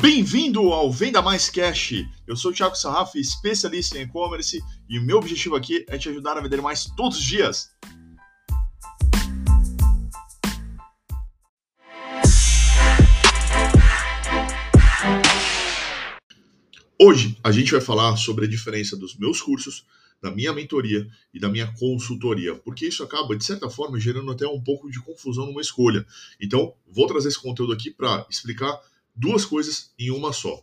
Bem-vindo ao Venda Mais Cash. Eu sou o Thiago Sarraf, especialista em e-commerce, e o meu objetivo aqui é te ajudar a vender mais todos os dias. Hoje a gente vai falar sobre a diferença dos meus cursos, da minha mentoria e da minha consultoria, porque isso acaba, de certa forma, gerando até um pouco de confusão numa escolha. Então, vou trazer esse conteúdo aqui para explicar duas coisas em uma só.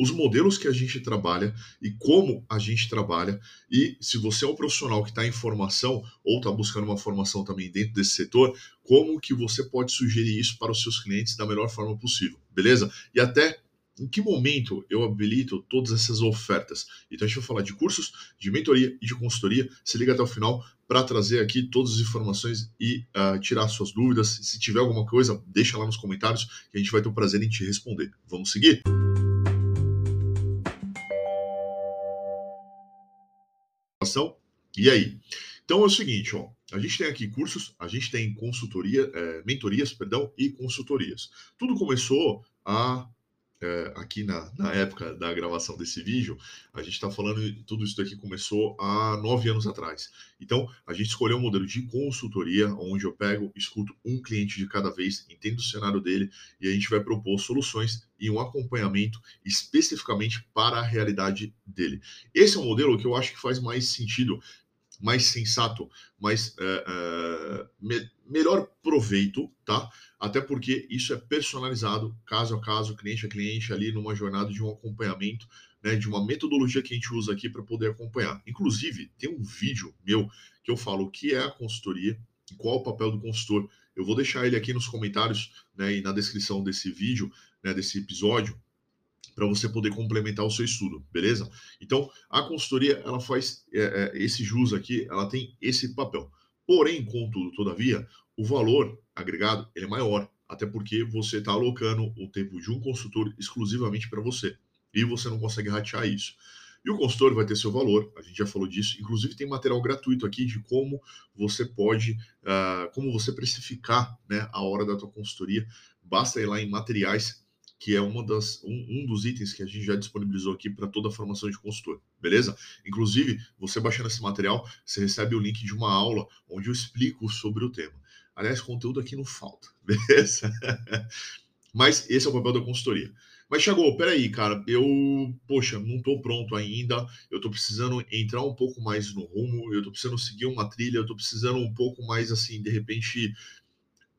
Os modelos que a gente trabalha e como a gente trabalha, e se você é um profissional que está em formação ou está buscando uma formação também dentro desse setor, como que você pode sugerir isso para os seus clientes da melhor forma possível, beleza? E até em que momento eu habilito todas essas ofertas. Então a gente vai falar de cursos, de mentoria e de consultoria. Se liga até o final para trazer aqui todas as informações e uh, tirar suas dúvidas. Se tiver alguma coisa, deixa lá nos comentários que a gente vai ter o prazer em te responder. Vamos seguir? E aí? Então é o seguinte, ó, a gente tem aqui cursos, a gente tem consultoria, é, mentorias, perdão, e consultorias. Tudo começou a é, aqui na, na, época da gravação desse vídeo, a gente está falando, tudo isso daqui começou há nove anos atrás. Então, a gente escolheu um modelo de consultoria, onde eu pego, escuto um cliente de cada vez, entendo o cenário dele e a gente vai propor soluções e um acompanhamento especificamente para a realidade dele. Esse é um modelo que eu acho que faz mais sentido mais sensato, mais é, é, me, melhor proveito, tá? Até porque isso é personalizado, caso a caso, cliente a cliente, ali numa jornada de um acompanhamento, né, de uma metodologia que a gente usa aqui para poder acompanhar. Inclusive, tem um vídeo meu que eu falo o que é a consultoria e qual o papel do consultor. Eu vou deixar ele aqui nos comentários né, e na descrição desse vídeo, né, desse episódio, para você poder complementar o seu estudo, beleza? Então, a consultoria, ela faz é, é, esse jus aqui, ela tem esse papel. Porém, contudo, todavia, o valor agregado ele é maior, até porque você está alocando o tempo de um consultor exclusivamente para você e você não consegue ratear isso. E o consultor vai ter seu valor, a gente já falou disso. Inclusive, tem material gratuito aqui de como você pode, uh, como você precificar né, a hora da tua consultoria. Basta ir lá em materiais que é uma das, um, um, dos itens que a gente já disponibilizou aqui para toda a formação de consultor, beleza? Inclusive, você baixando esse material, você recebe o link de uma aula onde eu explico sobre o tema. Aliás, conteúdo aqui não falta, beleza? Mas esse é o papel da consultoria. Mas chegou, peraí, cara, eu, poxa, não estou pronto ainda, eu estou precisando entrar um pouco mais no rumo, eu estou precisando seguir uma trilha, eu estou precisando um pouco mais, assim, de repente,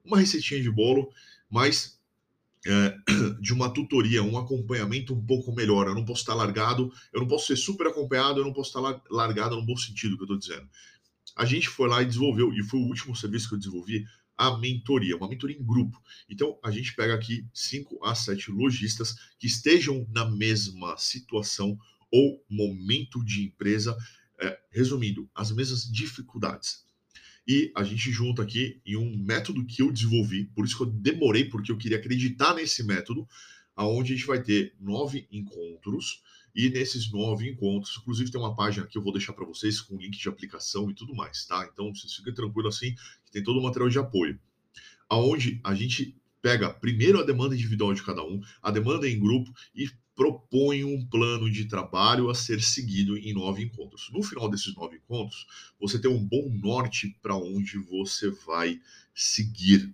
uma receitinha de bolo, mas é, de uma tutoria, um acompanhamento um pouco melhor. Eu não posso estar largado, eu não posso ser super acompanhado, eu não posso estar largado no bom sentido que eu estou dizendo. A gente foi lá e desenvolveu, e foi o último serviço que eu desenvolvi, a mentoria, uma mentoria em grupo. Então, a gente pega aqui 5 a 7 lojistas que estejam na mesma situação ou momento de empresa, é, resumindo, as mesmas dificuldades. E a gente junta aqui em um método que eu desenvolvi, por isso que eu demorei, porque eu queria acreditar nesse método, aonde a gente vai ter nove encontros, e nesses nove encontros, inclusive tem uma página que eu vou deixar para vocês com link de aplicação e tudo mais, tá? Então vocês fiquem tranquilos assim, que tem todo o material de apoio. Aonde a gente pega primeiro a demanda individual de cada um, a demanda em grupo e propõe um plano de trabalho a ser seguido em nove encontros. No final desses nove encontros, você tem um bom norte para onde você vai seguir,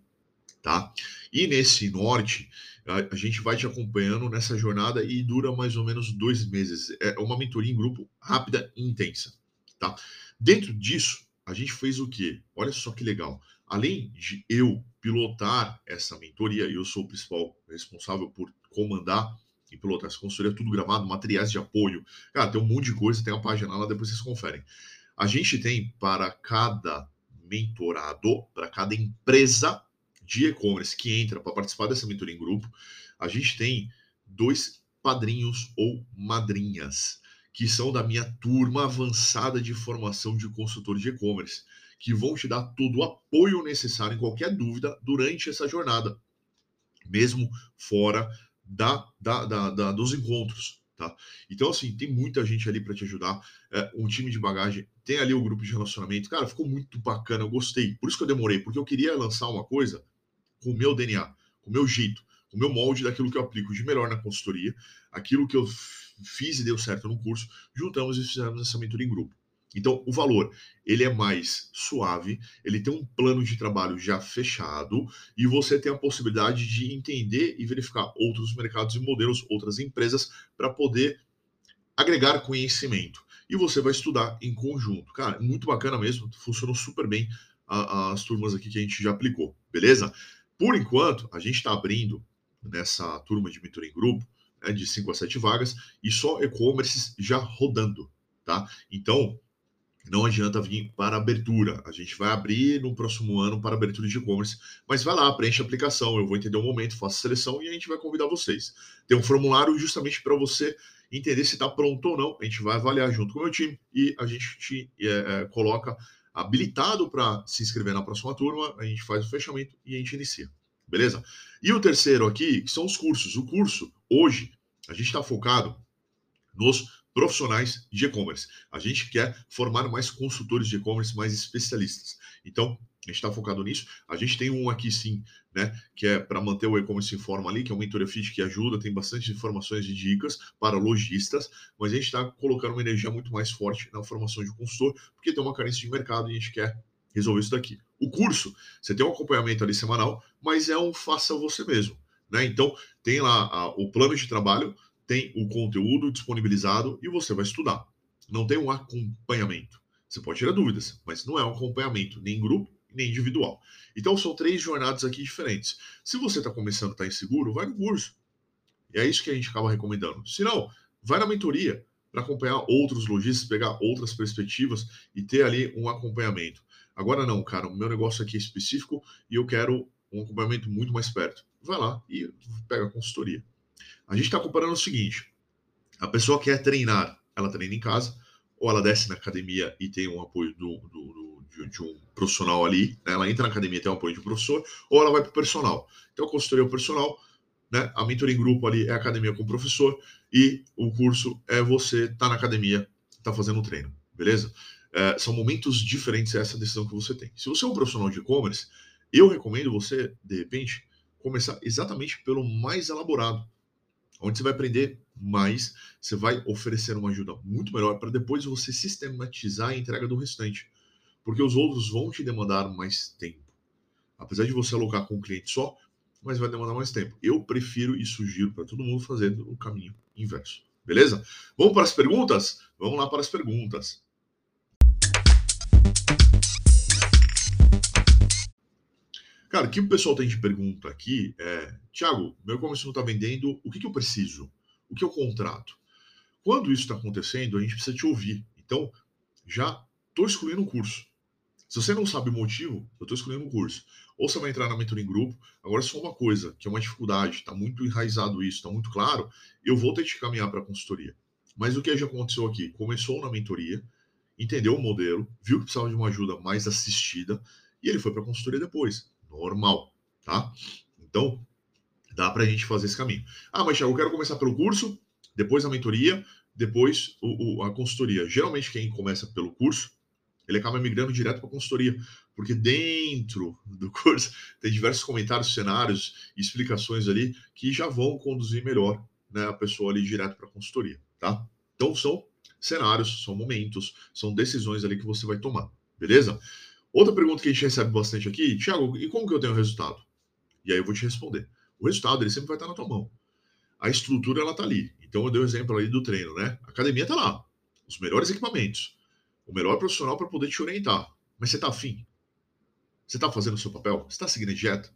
tá? E nesse norte, a, gente vai te acompanhando nessa jornada e dura mais ou menos dois meses. É uma mentoria em grupo rápida e intensa, tá? Dentro disso, a gente fez o quê? Olha só que legal. Além de eu pilotar essa mentoria, eu sou o principal responsável por comandar e pilotar essa consultoria, tudo gravado, materiais de apoio. Cara, tem um monte de coisa, tem uma página lá, depois vocês conferem. A gente tem para cada mentorado, para cada empresa de e-commerce que entra para participar dessa mentoria em grupo, a gente tem dois padrinhos ou madrinhas, que são da minha turma avançada de formação de consultor de e-commerce, que vão te dar todo o apoio necessário em qualquer dúvida durante essa jornada, mesmo fora da, da, da, da dos encontros. Tá? Então, assim, tem muita gente ali para te ajudar. É, um time de bagagem, tem ali o grupo de relacionamento. Cara, ficou muito bacana, eu gostei. Por isso que eu demorei, porque eu queria lançar uma coisa com o meu DNA, com o meu jeito, o meu molde daquilo que eu aplico de melhor na consultoria, aquilo que eu fiz e deu certo no curso, juntamos e fizemos essa mentoria em grupo. Então, o valor, ele é mais suave, ele tem um plano de trabalho já fechado e você tem a possibilidade de entender e verificar outros mercados e modelos, outras empresas, para poder agregar conhecimento. E você vai estudar em conjunto. Cara, muito bacana mesmo, funcionou super bem as turmas aqui que a gente já aplicou, beleza? Por enquanto, a gente está abrindo nessa turma de mentoria em grupo, né, de 5 a 7 vagas, e só e-commerces já rodando, tá? Então, não adianta vir para abertura. A gente vai abrir no próximo ano para abertura de e-commerce, mas vai lá, preenche a aplicação, eu vou entender o momento, faço seleção e a gente vai convidar vocês. Tem um formulário justamente para você entender se está pronto ou não. A gente vai avaliar junto com o meu time e a gente te é, é, coloca habilitado para se inscrever na próxima turma, a gente faz o fechamento e a gente inicia. Beleza? E o terceiro aqui, que são os cursos. O curso, hoje, a gente está focado nos profissionais de e-commerce. A gente quer formar mais consultores de e-commerce, mais especialistas. Então, a gente está focado nisso. A gente tem um aqui sim, né? Que é para manter o e-commerce em forma ali, que é um mentoria fit que ajuda, tem bastante informações e dicas para lojistas, mas a gente está colocando uma energia muito mais forte na formação de consultor, porque tem uma carência de mercado e a gente quer resolver isso daqui. O curso, você tem um acompanhamento ali semanal, mas é um faça você mesmo. Né? Então, tem lá a, o plano de trabalho, tem o conteúdo disponibilizado e você vai estudar. Não tem um acompanhamento. Você pode tirar dúvidas, mas não é um acompanhamento nem em grupo nem individual. Então são três jornadas aqui diferentes. Se você está começando, está inseguro, vai no curso. E é isso que a gente acaba recomendando. Se não, vai na mentoria para acompanhar outros lojistas, pegar outras perspectivas e ter ali um acompanhamento. Agora não, cara, o meu negócio aqui é específico e eu quero um acompanhamento muito mais perto. Vai lá e pega a consultoria. A gente está comparando o seguinte: a pessoa quer treinar, ela treina em casa, ou ela desce na academia e tem um apoio do, do, do de, de, um profissional ali, né? ela entra na academia e tem um apoio de um professor, ou ela vai para o personal. Então, a consultoria é o personal, né? a mentoria em grupo ali é a academia com o professor, e o curso é você estar tá na academia, tá fazendo o treino, beleza? É, são momentos diferentes essa decisão que você tem. Se você é um profissional de e-commerce, eu recomendo você, de repente, começar exatamente pelo mais elaborado onde você vai aprender mais, você vai oferecer uma ajuda muito melhor para depois você sistematizar a entrega do restante. Porque os outros vão te demandar mais tempo. Apesar de você alocar com um cliente só, mas vai demandar mais tempo. Eu prefiro e sugiro para todo mundo fazer o caminho inverso. Beleza? Vamos para as perguntas? Vamos lá para as perguntas. Cara, o que o pessoal tem de pergunta aqui é: Tiago, meu e-commerce não está vendendo, o que, que eu preciso? O que eu contrato? Quando isso está acontecendo, a gente precisa te ouvir. Então, já estou excluindo um curso. Se você não sabe o motivo, eu estou excluindo um curso. Ou você vai entrar na mentoria em grupo. Agora, só uma coisa, que é uma dificuldade, está muito enraizado isso, está muito claro, eu vou ter que caminhar para a consultoria. Mas o que já aconteceu aqui? Começou na mentoria, entendeu o modelo, viu que precisava de uma ajuda mais assistida, e ele foi para a consultoria depois normal, tá? Então, dá para a gente fazer esse caminho. Ah, mas Thiago, eu quero começar pelo curso, depois a mentoria, depois o, o, a consultoria. Geralmente, quem começa pelo curso, ele acaba migrando direto para a consultoria, porque dentro do curso tem diversos comentários, cenários, explicações ali que já vão conduzir melhor né, a pessoa ali direto para a consultoria, tá? Então, são cenários, são momentos, são decisões ali que você vai tomar, beleza? Outra pergunta que a gente recebe bastante aqui, Thiago, e como que eu tenho o resultado? E aí eu vou te responder. O resultado ele sempre vai estar na tua mão. A estrutura ela tá ali. Então eu dei o um exemplo ali do treino, né? A academia tá lá, os melhores equipamentos, o melhor profissional para poder te orientar. Mas você tá afim? Você tá fazendo o seu papel? Você tá seguindo a dieta?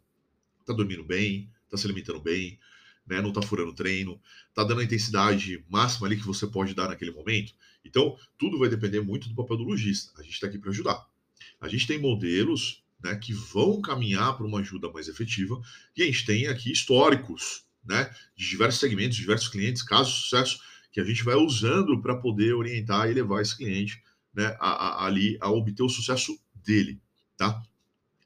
Tá dormindo bem? Tá se alimentando bem? Né? Não tá furando treino? Tá dando a intensidade máxima ali que você pode dar naquele momento? Então, tudo vai depender muito do papel do lojista. A gente está aqui para ajudar. A gente tem modelos né, que vão caminhar para uma ajuda mais efetiva e a gente tem aqui históricos né, de diversos segmentos, diversos clientes, casos de sucesso que a gente vai usando para poder orientar e levar esse cliente né, a, a, ali a obter o sucesso dele, tá?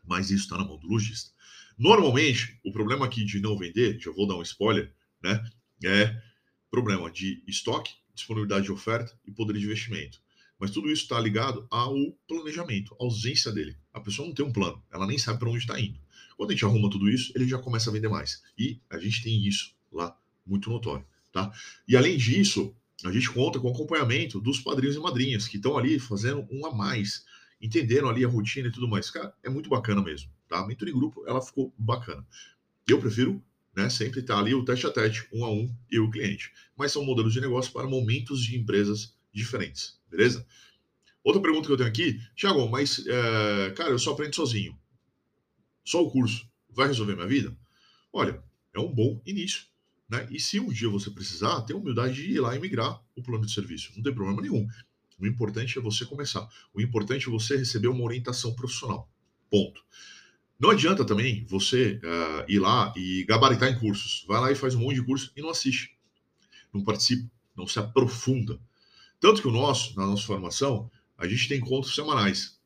Mas isso está na mão do lojista. Normalmente, o problema aqui de não vender, já vou dar um spoiler, né? É problema de estoque, disponibilidade de oferta e poder de investimento. Mas tudo isso está ligado ao planejamento, à ausência dele. A pessoa não tem um plano, ela nem sabe para onde está indo. Quando a gente arruma tudo isso, ele já começa a vender mais. E a gente tem isso lá muito notório, tá? E além disso, a gente conta com o acompanhamento dos padrinhos e madrinhas que estão ali fazendo um a mais, entenderam ali a rotina e tudo mais. Cara, é muito bacana mesmo, tá? A mentoria em grupo, ela ficou bacana. Eu prefiro né, sempre estar tá ali o teste a teste, um a um, e o cliente. Mas são modelos de negócio para momentos de empresas diferentes, beleza? Outra pergunta que eu tenho aqui, Thiago, mas, é, cara, eu só aprendo sozinho. Só o curso vai resolver minha vida? Olha, é um bom início. Né? E se um dia você precisar, tenha humildade de ir lá e migrar o plano de serviço. Não tem problema nenhum. O importante é você começar. O importante é você receber uma orientação profissional. Ponto. Não adianta também você uh, ir lá e gabaritar em cursos. Vai lá e faz um monte de curso e não assiste. Não participa, não se aprofunda. Tanto que o nosso, na nossa formação, a gente tem encontros semanais.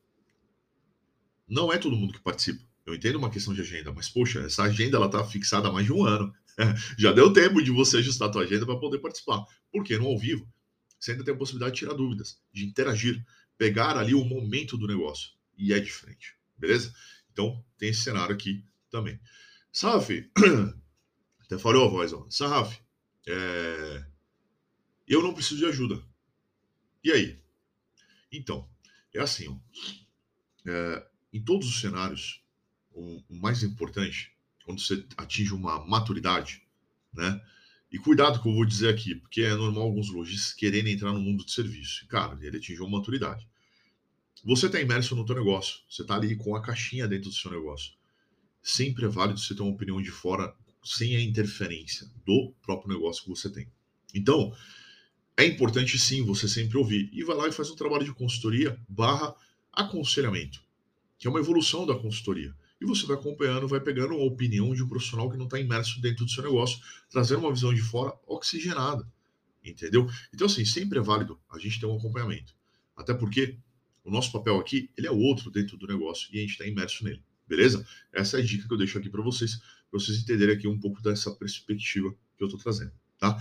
Não é todo mundo que participa. Eu entendo uma questão de agenda, mas poxa, essa agenda ela está fixada há mais de um ano. Já deu tempo de você ajustar a tua agenda para poder participar. Porque no ao vivo, você ainda tem a possibilidade de tirar dúvidas, de interagir, pegar ali o momento do negócio. E é diferente, beleza? Então, tem esse cenário aqui também. Saf, até falou a voz, ó. Saf, é... eu não preciso de ajuda. E aí? Então, é assim, ó. É, em todos os cenários, o, o mais importante, quando você atinge uma maturidade, né? E cuidado que eu vou dizer aqui, porque é normal alguns lojistas quererem entrar no mundo de serviço. Cara, ele atingiu uma maturidade. Você está imerso no teu negócio, você está ali com a caixinha dentro do seu negócio. Sempre é válido você ter uma opinião de fora sem a interferência do próprio negócio que você tem. Então, é importante sim você sempre ouvir. E vai lá e faz um trabalho de consultoria barra aconselhamento, que é uma evolução da consultoria. E você vai acompanhando, vai pegando uma opinião de um profissional que não está imerso dentro do seu negócio, trazendo uma visão de fora oxigenada. Entendeu? Então, assim, sempre é válido a gente ter um acompanhamento. Até porque o nosso papel aqui, ele é outro dentro do negócio e a gente está imerso nele, beleza? Essa é a dica que eu deixo aqui para vocês, para vocês entenderem aqui um pouco dessa perspectiva que eu estou trazendo, tá?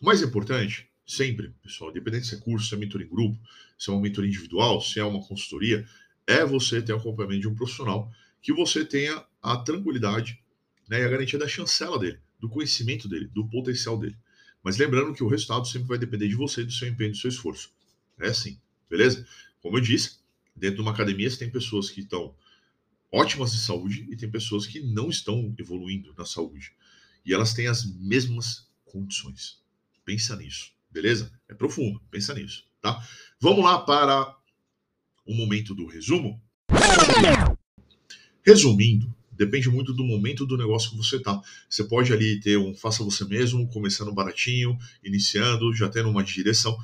O mais importante, sempre, pessoal, independente se é curso, se é mentoria em grupo, se é uma mentoria individual, se é uma consultoria, é você ter o acompanhamento de um profissional que você tenha a tranquilidade né, e a garantia da chancela dele, do conhecimento dele, do potencial dele. Mas lembrando que o resultado sempre vai depender de você, do seu empenho, do seu esforço. É assim, beleza? Como eu disse, dentro de uma academia você tem pessoas que estão ótimas de saúde e tem pessoas que não estão evoluindo na saúde. E elas têm as mesmas condições. Pensa nisso, beleza? É profundo, pensa nisso, tá? Vamos lá para o momento do resumo. Resumindo, depende muito do momento do negócio que você tá. Você pode ali ter um faça você mesmo, começando baratinho, iniciando, já tendo uma direção.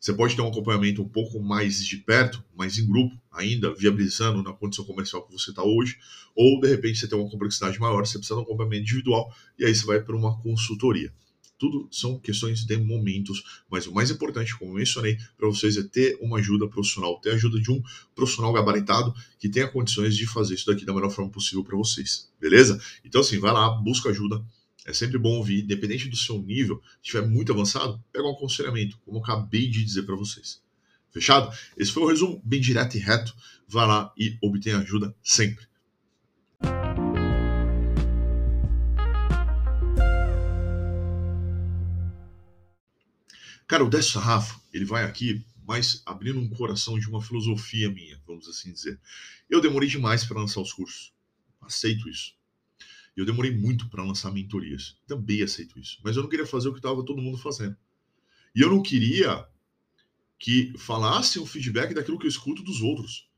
Você pode ter um acompanhamento um pouco mais de perto, mais em grupo, ainda viabilizando na condição comercial que você está hoje, ou de repente você tem uma complexidade maior, você precisa de um acompanhamento individual, e aí você vai para uma consultoria. Tudo são questões de momentos, mas o mais importante, como mencionei para vocês, é ter uma ajuda profissional, ter a ajuda de um profissional gabaritado que tenha condições de fazer isso daqui da melhor forma possível para vocês, beleza? Então, assim, vai lá, busca ajuda, é sempre bom ouvir, independente do seu nível, se estiver muito avançado, pega um aconselhamento, como eu acabei de dizer para vocês. Fechado? Esse foi o resumo bem direto e reto. Vá lá e obtenha ajuda sempre. Cara, o Décio Sarrafo, ele vai aqui, mas abrindo um coração de uma filosofia minha, vamos assim dizer. Eu demorei demais para lançar os cursos. Aceito isso. Eu demorei muito para lançar mentorias. Também aceito isso. Mas eu não queria fazer o que estava todo mundo fazendo. E eu não queria que falasse o feedback daquilo que eu escuto dos outros,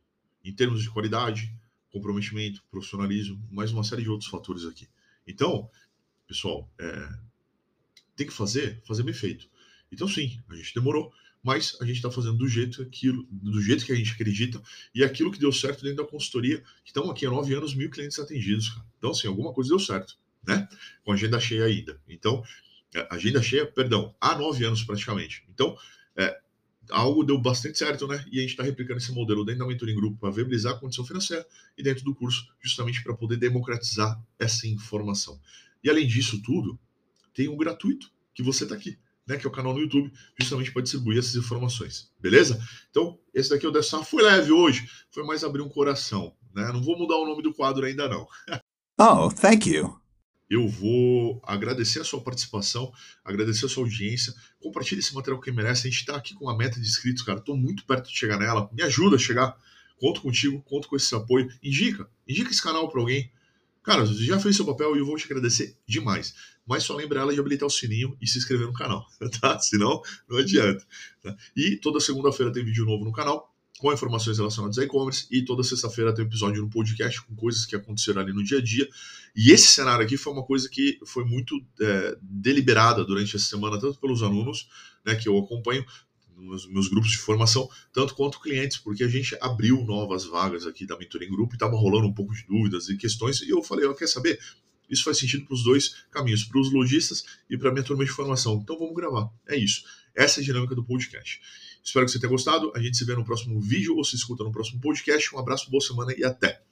em termos de qualidade, comprometimento, profissionalismo, mais uma série de outros fatores aqui. Então, pessoal, é, tem que fazer, fazer bem feito. Então, sim, a gente demorou mas a gente está fazendo do jeito aquilo, do jeito que a gente acredita e aquilo que deu certo dentro da consultoria, que estão aqui há nove anos, mil clientes atendidos, cara. Então, assim, alguma coisa deu certo, né? Com agenda cheia ainda. Então, é, agenda cheia, perdão, há nove anos praticamente. Então, é, algo deu bastante certo, né? E a gente está replicando esse modelo dentro da mentoria em grupo para viabilizar a condição financeira e dentro do curso, justamente para poder democratizar essa informação. E além disso tudo, tem um gratuito que você está aqui né, que é o canal no YouTube, justamente para distribuir essas informações. Beleza? Então, esse daqui é o Dessa foi leve hoje, foi mais abrir um coração, né? Não vou mudar o nome do quadro ainda não. oh, thank you. Eu vou agradecer a sua participação, agradecer a sua audiência. Compartilhe esse material que merece. A gente está aqui com uma meta de inscritos, cara. Estou muito perto de chegar nela. Me ajuda a chegar. Conto contigo, conto com esse apoio. Indica, indica esse canal para alguém. Cara, já fez seu papel e eu vou te agradecer demais. Mas só lembra ela de habilitar o sininho e se inscrever no canal, tá? Senão, não adianta. Tá? E toda segunda-feira tem vídeo novo no canal com informações relacionadas a e-commerce e toda sexta-feira tem um episódio no podcast com coisas que aconteceram ali no dia a dia. E esse cenário aqui foi uma coisa que foi muito é, deliberada durante essa semana, tanto pelos alunos né, que eu acompanho, nos meus grupos de formação, tanto quanto clientes, porque a gente abriu novas vagas aqui da Mentoring Group e estava rolando um pouco de dúvidas e questões, e eu falei, eu quer saber? Isso faz sentido para os dois caminhos, para os lojistas e para a minha turma de formação. Então vamos gravar. É isso. Essa é a dinâmica do podcast. Espero que você tenha gostado. A gente se vê no próximo vídeo ou se escuta no próximo podcast. Um abraço, boa semana e até!